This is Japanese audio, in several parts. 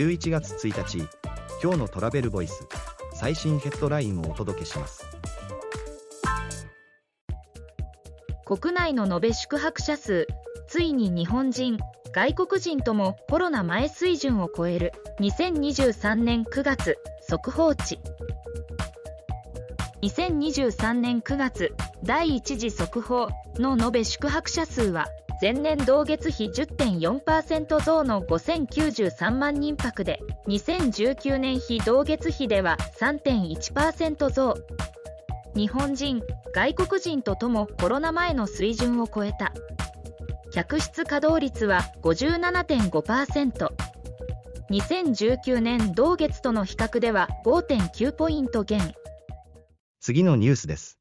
11月1日今日のトラベルボイス最新ヘッドラインをお届けします。国内の延べ宿泊者数ついに日本人外国人ともコロナ前水準を超える2023年9月速報値。2023年9月第1次速報の延べ宿泊者数は前年同月比10.4%増の5093万人泊で2019年比同月比では3.1%増日本人外国人とともコロナ前の水準を超えた客室稼働率は57.5%。2019年同月との比較では5.9ポイント減。次のニュースです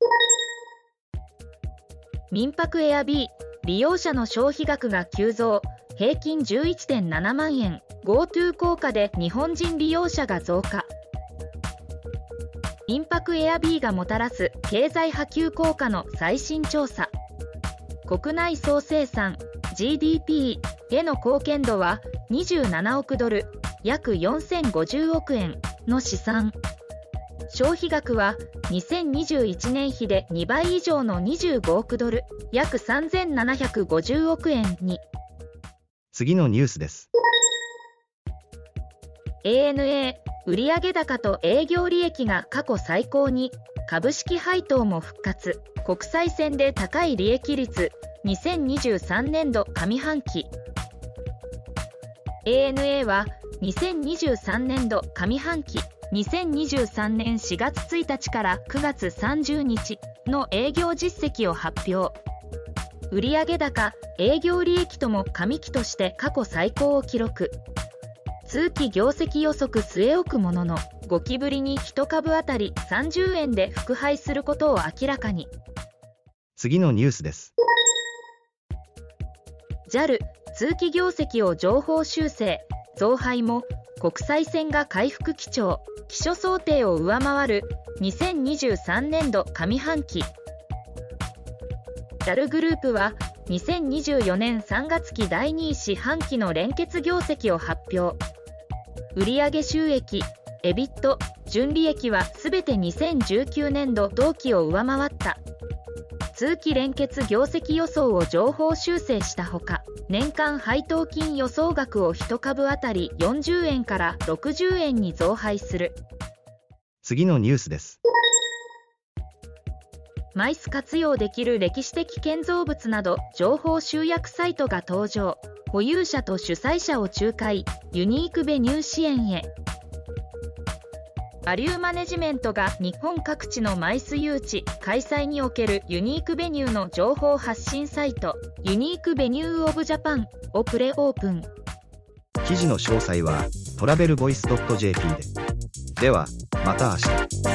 民泊エアビー利用者の消費額が急増。平均11.7万円。GoTo 効果で日本人利用者が増加。民泊エアビーがもたらす経済波及効果の最新調査。国内総生産。GDP への貢献度は27億ドル。約4050億円の試算。消費額は2021年比で2倍以上の25億ドル約3750億円に。次のニュースです。ANA 売上高と営業利益が過去最高に株式配当も復活。国際線で高い利益率2023年度上半期。ANA は2023年度上半期2023年4月1日から9月30日の営業実績を発表。売上高営業利益とも上期として過去最高を記録。通期業績予測据え置くものの5期ぶりに1株当たり30円で復配することを明らかに。次のニュースです。JAL 通期業績を情報修正。増配も国際線が回復基調基礎想定を上回る2023年度上半期。JAL グループは2024年3月期第2四半期の連結業績を発表。売上収益エビット純利益はすべて2019年度同期を上回った。通期連結業績予想を情報修正したほか年間配当金予想額を1株当たり40円から60円に増配する。次のニュースです。マイス活用できる歴史的建造物など情報集約サイトが登場。保有者と主催者を仲介。ユニークベニュー支援へバリューマネジメントが日本各地のマイス誘致開催におけるユニークベニューの情報発信サイトユニークベニューオブジャパンをプレオープン。記事の詳細はトラベルボイス .jp で。ではまた明日。